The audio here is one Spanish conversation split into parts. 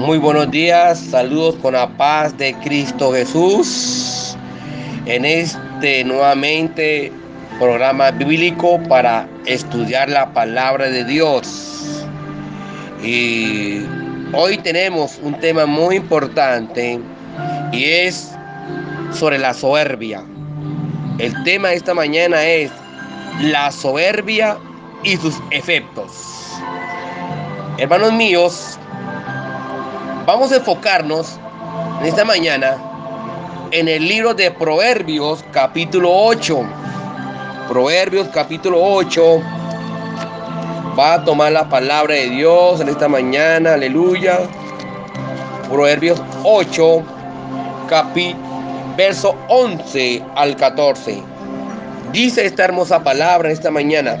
Muy buenos días, saludos con la paz de Cristo Jesús. En este nuevamente programa bíblico para estudiar la palabra de Dios. Y hoy tenemos un tema muy importante y es sobre la soberbia. El tema de esta mañana es la soberbia y sus efectos. Hermanos míos, vamos a enfocarnos en esta mañana en el libro de Proverbios capítulo 8. Proverbios capítulo 8. Va a tomar la palabra de Dios en esta mañana, aleluya. Proverbios 8, capítulo, verso 11 al 14. Dice esta hermosa palabra en esta mañana.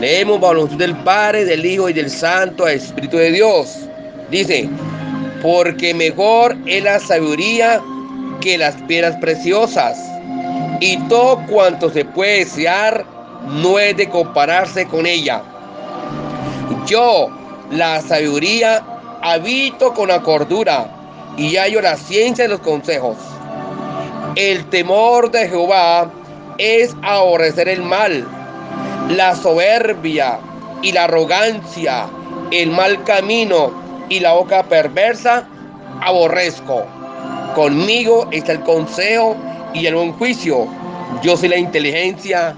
Leemos voluntad del Padre, del Hijo y del Santo Espíritu de Dios. Dice, porque mejor es la sabiduría que las piedras preciosas, y todo cuanto se puede desear no es de compararse con ella. Yo, la sabiduría, habito con la cordura y hallo la ciencia de los consejos. El temor de Jehová es aborrecer el mal, la soberbia y la arrogancia, el mal camino y la boca perversa, aborrezco. Conmigo está el consejo y el buen juicio. Yo soy la inteligencia,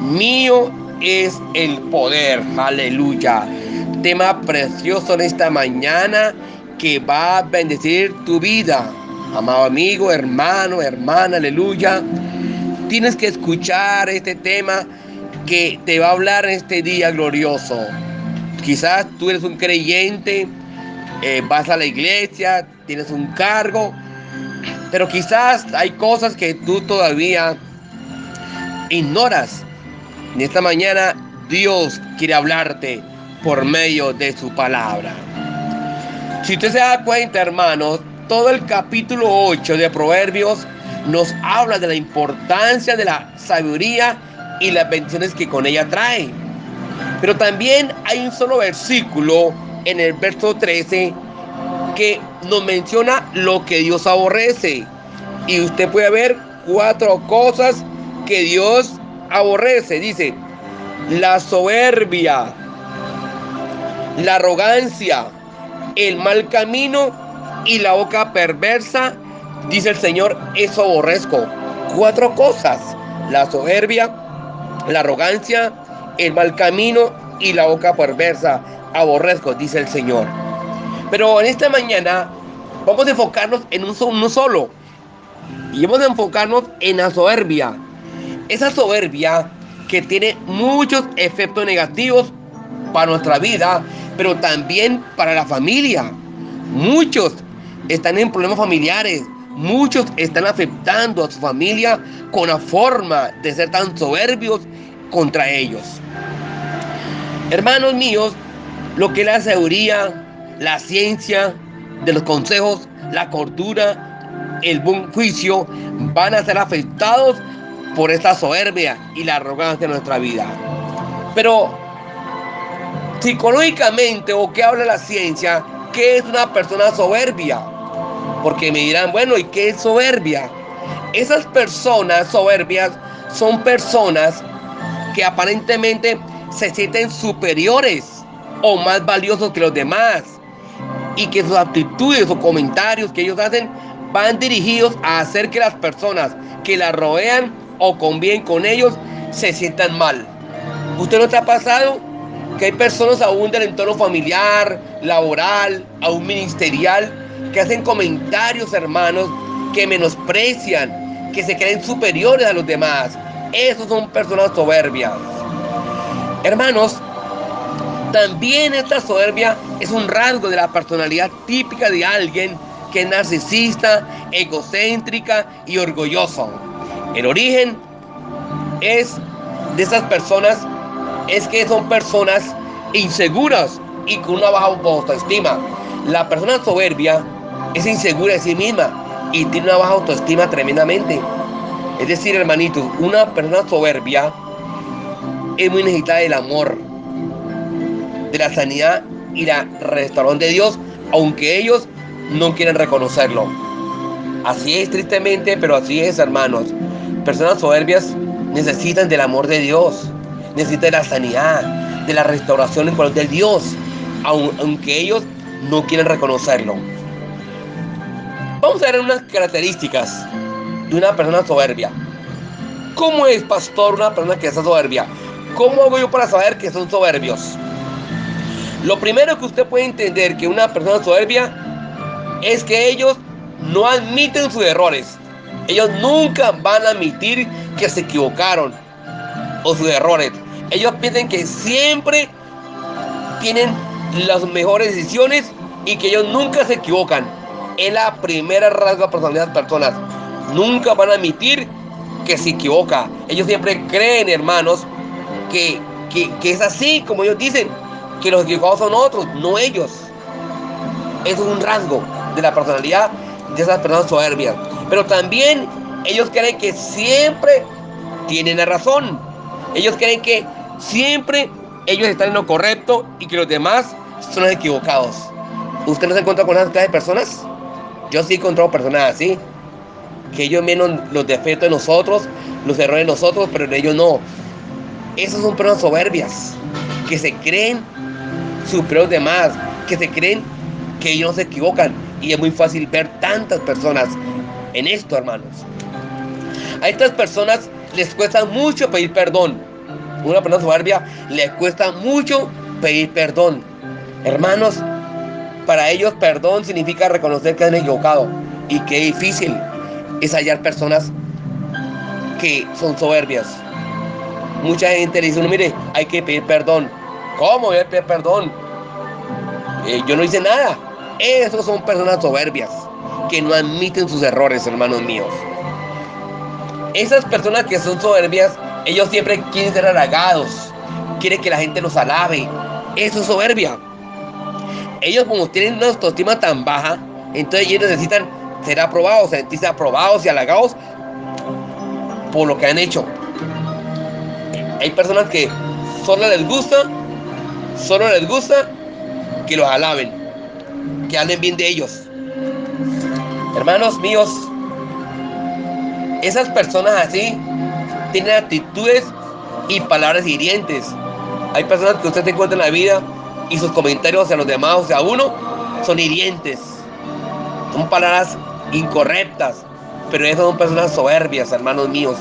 mío es el poder. Aleluya. Tema precioso en esta mañana que va a bendecir tu vida. Amado amigo, hermano, hermana, aleluya. Tienes que escuchar este tema que te va a hablar en este día glorioso. Quizás tú eres un creyente, eh, vas a la iglesia, tienes un cargo, pero quizás hay cosas que tú todavía ignoras. En esta mañana Dios quiere hablarte por medio de su palabra. Si usted se da cuenta, hermanos, todo el capítulo 8 de Proverbios nos habla de la importancia de la sabiduría y las bendiciones que con ella trae. Pero también hay un solo versículo en el verso 13 que nos menciona lo que Dios aborrece. Y usted puede ver cuatro cosas que Dios aborrece. Dice, la soberbia, la arrogancia, el mal camino y la boca perversa. Dice el Señor, eso aborrezco. Cuatro cosas. La soberbia, la arrogancia, el mal camino y la boca perversa. Aborrezco, dice el Señor. Pero en esta mañana vamos a enfocarnos en un, uno solo. Y vamos a enfocarnos en la soberbia. Esa soberbia que tiene muchos efectos negativos para nuestra vida, pero también para la familia. Muchos están en problemas familiares, muchos están afectando a su familia con la forma de ser tan soberbios contra ellos. Hermanos míos, lo que es la sabiduría, la ciencia de los consejos, la cordura, el buen juicio, van a ser afectados por esta soberbia y la arrogancia de nuestra vida. Pero psicológicamente o qué habla la ciencia, ¿qué es una persona soberbia? Porque me dirán, bueno, ¿y qué es soberbia? Esas personas soberbias son personas que aparentemente se sienten superiores o más valiosos que los demás y que sus actitudes o comentarios que ellos hacen van dirigidos a hacer que las personas que la rodean o conviven con ellos se sientan mal. ¿Usted no te ha pasado que hay personas aún del entorno familiar, laboral, aún ministerial, que hacen comentarios, hermanos, que menosprecian, que se creen superiores a los demás? Esos son personas soberbias. Hermanos, también esta soberbia es un rasgo de la personalidad típica de alguien que es narcisista, egocéntrica y orgulloso. El origen es de esas personas es que son personas inseguras y con una baja autoestima. La persona soberbia es insegura de sí misma y tiene una baja autoestima tremendamente. Es decir, hermanito, una persona soberbia es muy necesitada del amor, de la sanidad y la restauración de Dios aunque ellos no quieren reconocerlo. Así es tristemente, pero así es, hermanos. Personas soberbias necesitan del amor de Dios, necesitan de la sanidad, de la restauración en de Dios, aunque ellos no quieren reconocerlo. Vamos a ver unas características de una persona soberbia. ¿Cómo es, pastor, una persona que es soberbia? ¿Cómo hago yo para saber que son soberbios? Lo primero que usted puede entender que una persona soberbia es que ellos no admiten sus errores. Ellos nunca van a admitir que se equivocaron o sus errores. Ellos piensan que siempre tienen las mejores decisiones y que ellos nunca se equivocan. Es la primera rasga de personalidad de las personas. Nunca van a admitir que se equivoca. Ellos siempre creen, hermanos, que, que es así como ellos dicen, que los equivocados son otros, no ellos. Eso es un rasgo de la personalidad de esas personas soberbias. Pero también ellos creen que siempre tienen la razón. Ellos creen que siempre ellos están en lo correcto y que los demás son los equivocados. ¿Usted no se encuentra con esas de personas? Yo sí he encontrado personas así. Que ellos miran los defectos de nosotros, los errores de nosotros, pero en ellos no. Esas son personas soberbias. Que se creen superiores de demás. Que se creen que ellos no se equivocan. Y es muy fácil ver tantas personas en esto, hermanos. A estas personas les cuesta mucho pedir perdón. Una persona soberbia les cuesta mucho pedir perdón. Hermanos, para ellos perdón significa reconocer que han equivocado. Y qué difícil es hallar personas que son soberbias. Mucha gente le dice, no, mire, hay que pedir perdón. ¿Cómo a pedir perdón? Eh, yo no hice nada. Esos son personas soberbias que no admiten sus errores, hermanos míos. Esas personas que son soberbias, ellos siempre quieren ser halagados, quieren que la gente los alabe. Eso es soberbia. Ellos como tienen una autoestima tan baja, entonces ellos necesitan ser aprobados, sentirse aprobados y halagados por lo que han hecho. Hay personas que solo les gusta, solo les gusta que los alaben, que hablen bien de ellos. Hermanos míos, esas personas así tienen actitudes y palabras hirientes. Hay personas que usted se encuentra en la vida y sus comentarios hacia los demás, o sea, uno, son hirientes. Son palabras incorrectas. Pero esas son personas soberbias, hermanos míos.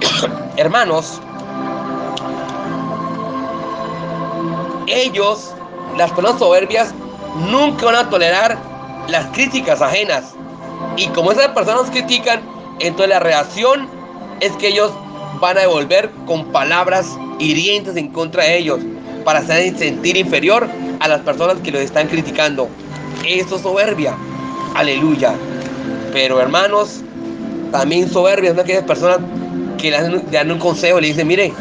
hermanos, ellos, las personas soberbias, nunca van a tolerar las críticas ajenas. Y como esas personas critican, entonces la reacción es que ellos van a devolver con palabras hirientes en contra de ellos para hacer sentir inferior a las personas que los están criticando. Eso es soberbia. Aleluya. Pero hermanos, también soberbia son aquellas personas que le dan, un consejo y le dicen, mire,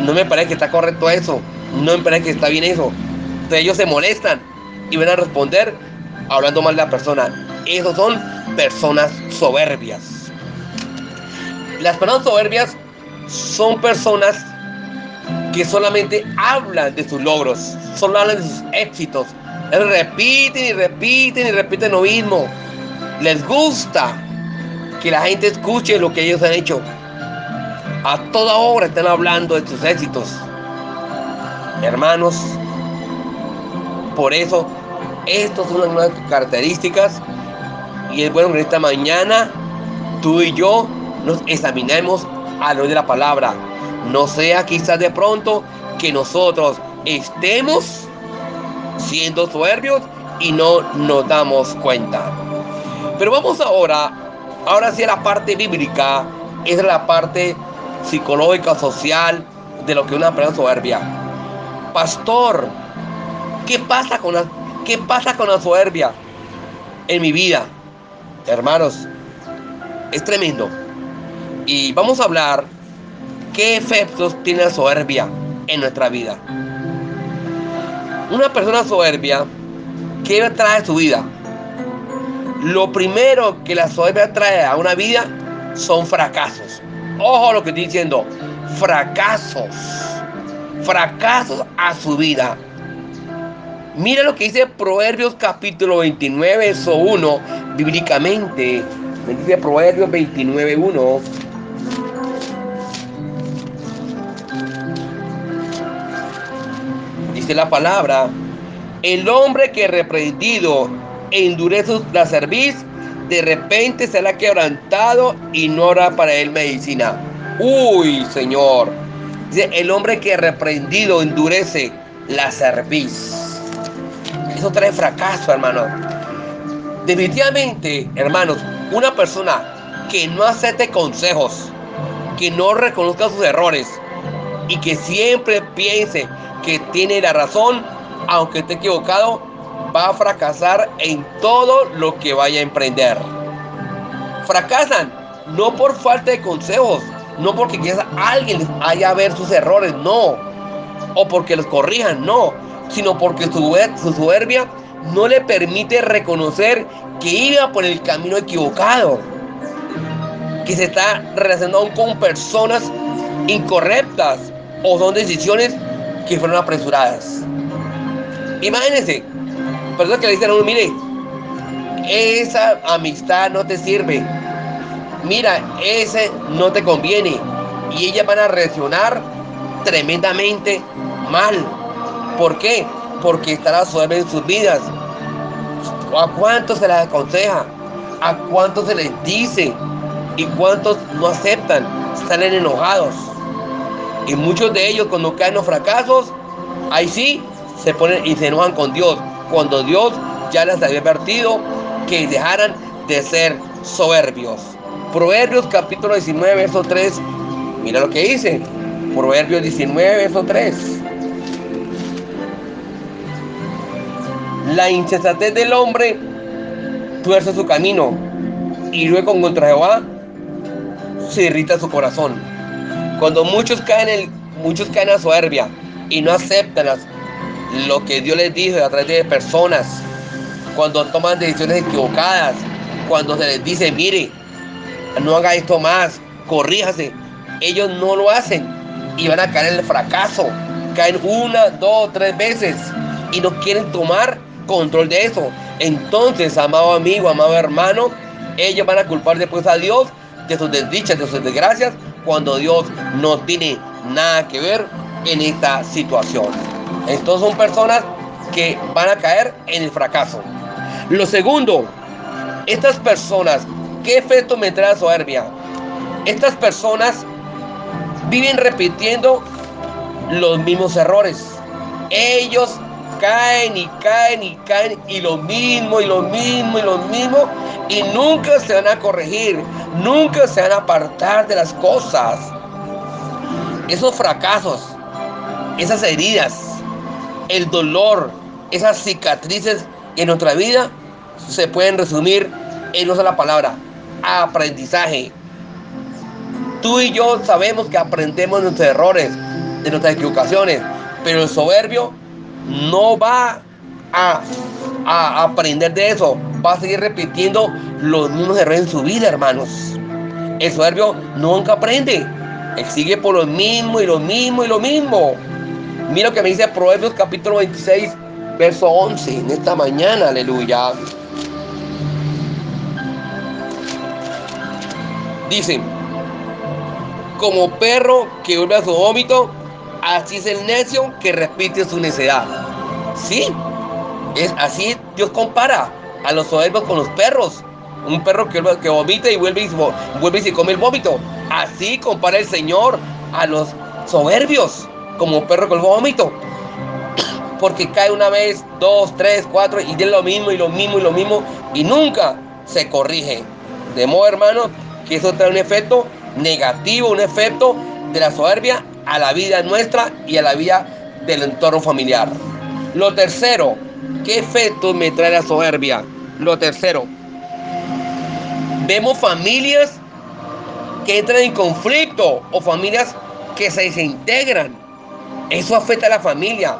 no me parece que está correcto eso, no me parece que está bien eso. Entonces ellos se molestan y van a responder hablando mal de la persona. Esos son personas soberbias. Las personas soberbias son personas que solamente hablan de sus logros, solo hablan de sus éxitos. repiten y repiten y repiten lo mismo. Les gusta que la gente escuche lo que ellos han hecho. A toda hora están hablando de sus éxitos. Hermanos, por eso, estas son las características. Y es bueno que esta mañana tú y yo nos examinemos a lo de la palabra. No sea quizás de pronto que nosotros estemos siendo soberbios y no nos damos cuenta. Pero vamos ahora, ahora sí a la parte bíblica, es la parte psicológica, social de lo que una persona soberbia. Pastor, ¿qué pasa con la, qué pasa con la soberbia en mi vida? Hermanos, es tremendo. Y vamos a hablar qué efectos tiene la soberbia en nuestra vida. Una persona soberbia, ¿qué trae su vida? Lo primero que la soberbia trae a una vida son fracasos. Ojo lo que estoy diciendo, fracasos. Fracasos a su vida. Mira lo que dice Proverbios capítulo 29, verso 1, bíblicamente. Dice Proverbios 29, 1. Dice la palabra, el hombre que reprendido endurece la cerviz, de repente será quebrantado y no hará para él medicina. Uy, Señor. Dice, el hombre que reprendido endurece la cerviz. Eso trae fracaso, hermano. Definitivamente, hermanos, una persona que no acepte consejos, que no reconozca sus errores y que siempre piense que tiene la razón, aunque esté equivocado, va a fracasar en todo lo que vaya a emprender. Fracasan no por falta de consejos, no porque quizás alguien les haya ver sus errores, no, o porque los corrijan, no, sino porque su, su soberbia no le permite reconocer que iba por el camino equivocado, que se está relacionando con personas incorrectas o son decisiones que fueron apresuradas. Imagínense, personas que le dicen a uno, mire, esa amistad no te sirve, mira, ese no te conviene, y ellas van a reaccionar tremendamente mal. ¿Por qué? Porque estará suave en sus vidas. ¿A cuántos se les aconseja? ¿A cuántos se les dice? ¿Y cuántos no aceptan? Salen enojados. Y muchos de ellos cuando caen los fracasos, ahí sí se ponen y se enojan con Dios. Cuando Dios ya les había advertido que dejaran de ser soberbios. Proverbios capítulo 19, verso 3. Mira lo que dice. Proverbios 19, verso 3. La insensatez del hombre tuerce su camino y luego contra Jehová se irrita su corazón. Cuando muchos caen, en, muchos caen a soberbia y no aceptan lo que Dios les dijo a través de personas, cuando toman decisiones equivocadas, cuando se les dice, mire, no haga esto más, corríjase, ellos no lo hacen y van a caer en el fracaso. Caen una, dos, tres veces y no quieren tomar control de eso. Entonces, amado amigo, amado hermano, ellos van a culpar después a Dios de sus desdichas, de sus desgracias, cuando Dios no tiene nada que ver en esta situación. Entonces son personas que van a caer en el fracaso. Lo segundo, estas personas, ¿qué efecto me trae la soberbia? Estas personas viven repitiendo los mismos errores. Ellos caen y caen y caen y lo mismo y lo mismo y lo mismo y nunca se van a corregir, nunca se van a apartar de las cosas. Esos fracasos, esas heridas, el dolor, esas cicatrices en nuestra vida se pueden resumir en una sola palabra, aprendizaje. Tú y yo sabemos que aprendemos de nuestros errores, de nuestras equivocaciones, pero el soberbio no va a, a, aprender de eso, va a seguir repitiendo los mismos errores en su vida, hermanos. El soberbio nunca aprende, él sigue por lo mismo y lo mismo y lo mismo. Mira lo que me dice Proverbios capítulo 26, verso 11, en esta mañana, aleluya. Dice, como perro que vuelve a su vómito, así es el necio que repite su necedad. Sí, es así Dios compara a los soberbios con los perros. Un perro que, que vomita y vuelve y, vuelve y se come el vómito. Así compara el Señor a los soberbios como perro con el vómito. Porque cae una vez, dos, tres, cuatro y tiene lo mismo y lo mismo y lo mismo y nunca se corrige. De modo, hermano, que eso trae un efecto negativo, un efecto de la soberbia a la vida nuestra y a la vida del entorno familiar. Lo tercero, ¿qué efecto me trae la soberbia? Lo tercero, vemos familias que entran en conflicto o familias que se desintegran. Eso afecta a la familia.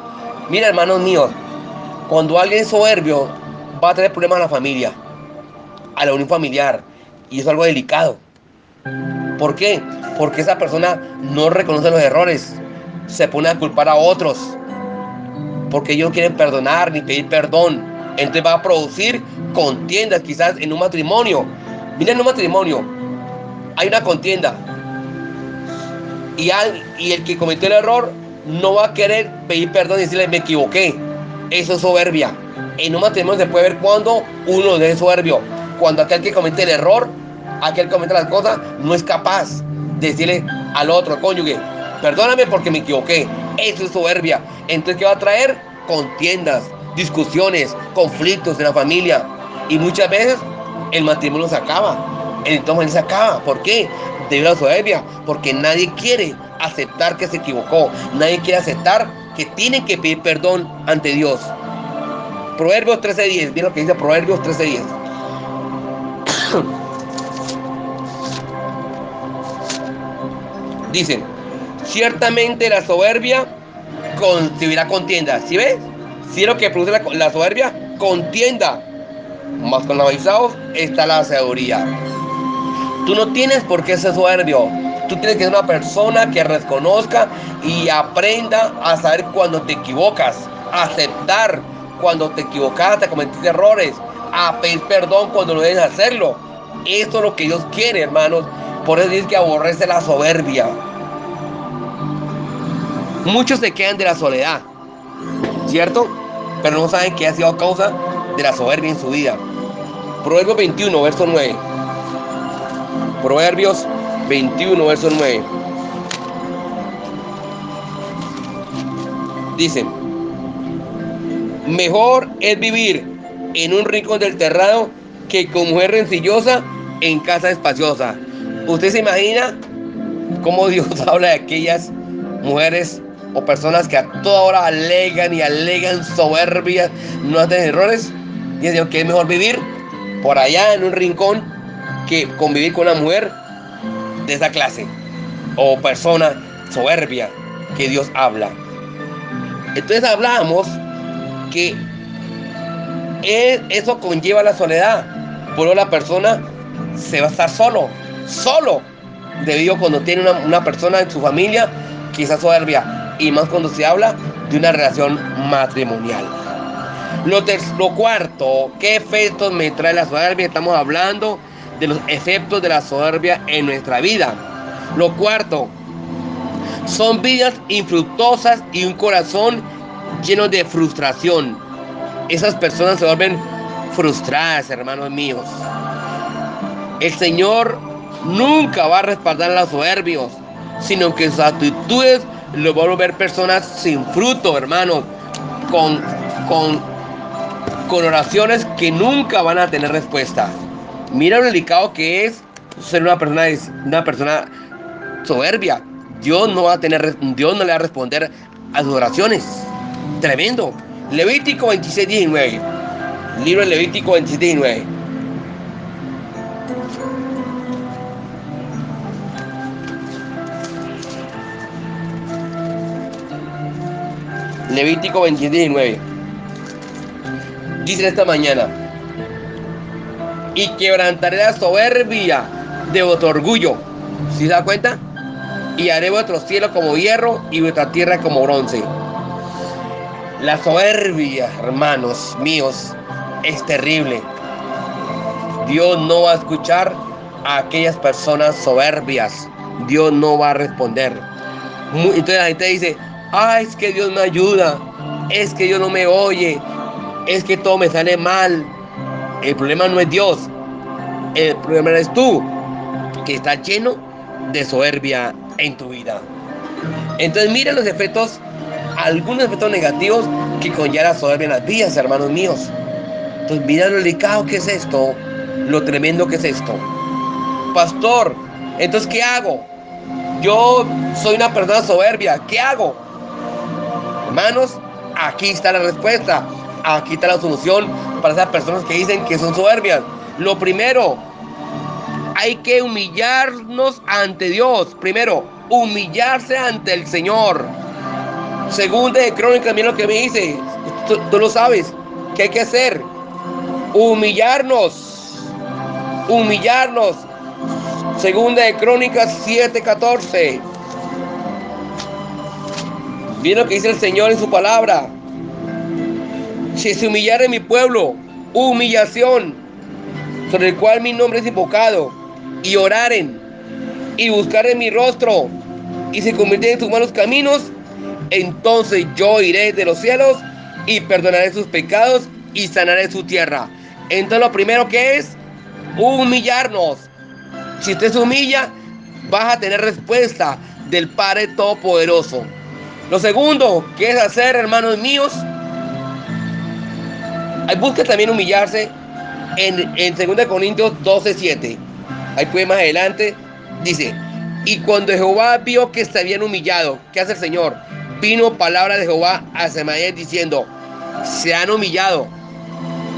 Mira, hermanos míos, cuando alguien es soberbio, va a tener problemas a la familia, a la unión familiar. Y es algo delicado. ¿Por qué? Porque esa persona no reconoce los errores, se pone a culpar a otros. porque ellos no quieren perdonar ni pedir perdón. Entonces va a producir contiendas quizás en un matrimonio. Mira en un matrimonio, hay una contienda. Y, y el que cometió el error no va a querer pedir perdón y decirle me equivoqué. Eso es soberbia. En un matrimonio se puede ver cuando uno es soberbio. Cuando aquel que comete el error, aquel que comete las cosas, no es capaz de decirle al otro cónyuge, perdóname porque me equivoqué. Eso es soberbia. Entonces, ¿qué va a traer? Contiendas, discusiones, conflictos en la familia. Y muchas veces el matrimonio se acaba. Entonces se acaba. ¿Por qué? Debido a la soberbia. Porque nadie quiere aceptar que se equivocó. Nadie quiere aceptar que tiene que pedir perdón ante Dios. Proverbios 13.10. Mira lo que dice Proverbios 13.10. Dicen, ciertamente la soberbia concebirá contienda. ¿Sí ves? Si lo que produce la, soberbia, contienda. Más con los avisados está la sabiduría. Tú no tienes por qué ser soberbio. Tú tienes que ser una persona que reconozca y aprenda a saber cuando te equivocas, aceptar cuando te equivocaste, cometiste errores, a pedir perdón cuando no debes hacerlo. Esto es lo que Dios quiere, hermanos. Por eso dice que aborrece la soberbia. Muchos se quedan de la soledad, ¿cierto? Pero no saben que ha sido causa de la soberbia en su vida. Proverbios 21, verso 9. Proverbios 21, verso 9. Dice, mejor es vivir en un rincón del terrado que con mujer rencillosa en casa espaciosa. ¿Usted se imagina cómo Dios habla de aquellas mujeres o personas que a toda hora alegan y alegan soberbias, no hacen errores? Dice que es mejor vivir por allá en un rincón que convivir con una mujer de esa clase o persona soberbia que Dios habla. Entonces hablamos que eso conlleva la soledad. Por la persona se va a estar solo, solo, debido cuando tiene una, una persona en su familia quizás soberbia, y más cuando se habla de una relación matrimonial. Lo, lo cuarto, ¿qué efectos me trae la soberbia? Estamos hablando de los efectos de la soberbia en nuestra vida. Lo cuarto, son vidas infructuosas y un corazón lleno de frustración. Esas personas se vuelven frustradas, hermanos míos. El Señor nunca va a respaldar a los soberbios, sino que sus actitudes lo van a volver personas sin fruto, hermanos, con, con, con oraciones que nunca van a tener respuesta. Mira lo delicado que es ser una persona, una persona soberbia. Dios no va a tener, Dios no le va a responder a sus oraciones. Tremendo. Levítico 26, 19. Libro de Levítico 26, 19. Levítico 26, 19. Dice esta mañana y quebrantaré la soberbia de vuestro orgullo. ¿Sí se da cuenta? Y haré vuestro cielo como hierro y vuestra tierra como bronce. La soberbia, hermanos míos, es terrible. Dios no va a escuchar a aquellas personas soberbias. Dios no va a responder. Entonces la gente dice, ay, es que Dios me ayuda, es que Dios no me oye, es que todo me sale mal, el problema no es Dios, el problema es tú, que estás lleno de soberbia en tu vida. Entonces mira los efectos, algunos efectos negativos que conlleva la soberbia en las vidas, hermanos míos. Entonces mira lo delicado que es esto, lo tremendo que es esto. Pastor, entonces ¿qué hago? Yo soy una persona soberbia, ¿qué hago? Hermanos, aquí está la respuesta. Aquí está la solución para esas personas que dicen que son soberbias. Lo primero, hay que humillarnos ante Dios. Primero, humillarse ante el Señor. Segunda de Crónicas, mira lo que me dice. Tú, tú, lo sabes. ¿Qué hay que hacer? Humillarnos. Humillarnos. Segunda de Crónicas 7:14. Mira lo que dice el Señor en su palabra. Si se humillare mi pueblo, humillación, sobre el cual mi nombre es invocado, y oraren, y buscaren mi rostro, y se convierten en sus malos caminos, entonces yo iré de los cielos y perdonaré sus pecados y sanaré su tierra. Entonces lo primero que es humillarnos. Si usted se humilla, vas a tener respuesta del Padre Todopoderoso. Lo segundo que es hacer, hermanos míos, busca también humillarse en, en 2 Corintios 12, 7. Ahí puede más adelante, dice, y cuando Jehová vio que se habían humillado, ¿qué hace el Señor? Vino palabra de Jehová a Semaías diciendo, se han humillado,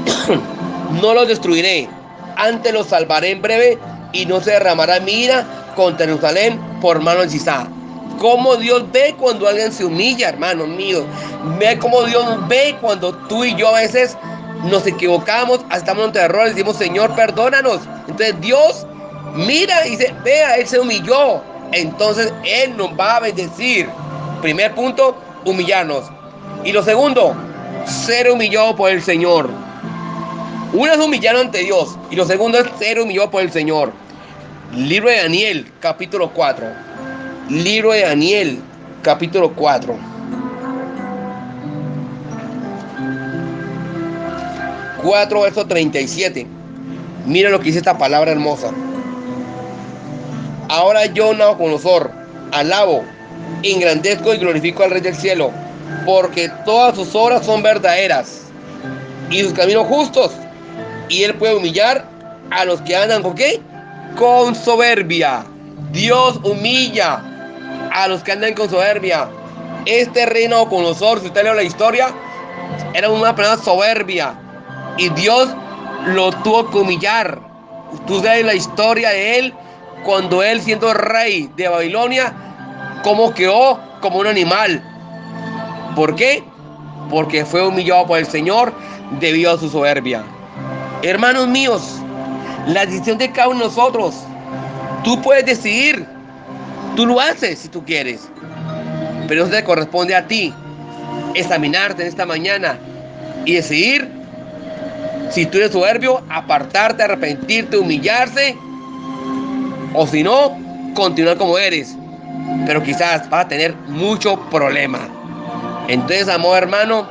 no los destruiré, antes los salvaré en breve y no se derramará mi ira contra Jerusalén por mano de. Cómo Dios ve cuando alguien se humilla, hermanos míos. Ve cómo Dios ve cuando tú y yo a veces nos equivocamos, estamos en error, y decimos, Señor, perdónanos. Entonces Dios mira y dice, vea, Él se humilló. Entonces Él nos va a bendecir. Primer punto, humillarnos. Y lo segundo, ser humillado por el Señor. Uno es humillar ante Dios y lo segundo es ser humillado por el Señor. Libro de Daniel, capítulo 4. Libro de Daniel, capítulo 4. Cuatro verso 37. Mira lo que dice esta palabra hermosa. Ahora yo, Nabucodonosor, alabo, engrandezco y glorifico al Rey del cielo, porque todas sus obras son verdaderas y sus caminos justos, y él puede humillar a los que andan con qué? Con soberbia. Dios humilla a los que andan con soberbia. Este reino con nosotros, si usted lee la historia, era una persona soberbia. Y Dios lo tuvo que humillar. Tú sabes la historia de él cuando él siendo rey de Babilonia, como quedó como un animal. ¿Por qué? Porque fue humillado por el Señor debido a su soberbia. Hermanos míos, la decisión de cada uno de nosotros, tú puedes decidir, tú lo haces si tú quieres, pero eso te corresponde a ti, examinarte en esta mañana y decidir si tú eres soberbio, apartarte, arrepentirte, humillarse, o si no, continuar como eres, pero quizás vas a tener mucho problema. Entonces, amor hermano,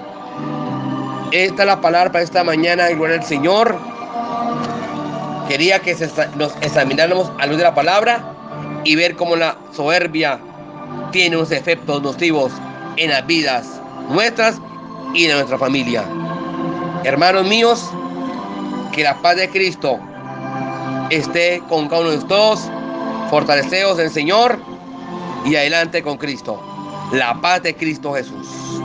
esta es la palabra para esta mañana, gloria al Señor. Quería que nos examináramos a luz de la palabra y ver cómo la soberbia tiene unos efectos nocivos en las vidas nuestras y de nuestra familia. Hermanos míos, que la paz de Cristo esté con cada uno de todos. Fortaleceos en el Señor y adelante con Cristo. La paz de Cristo Jesús.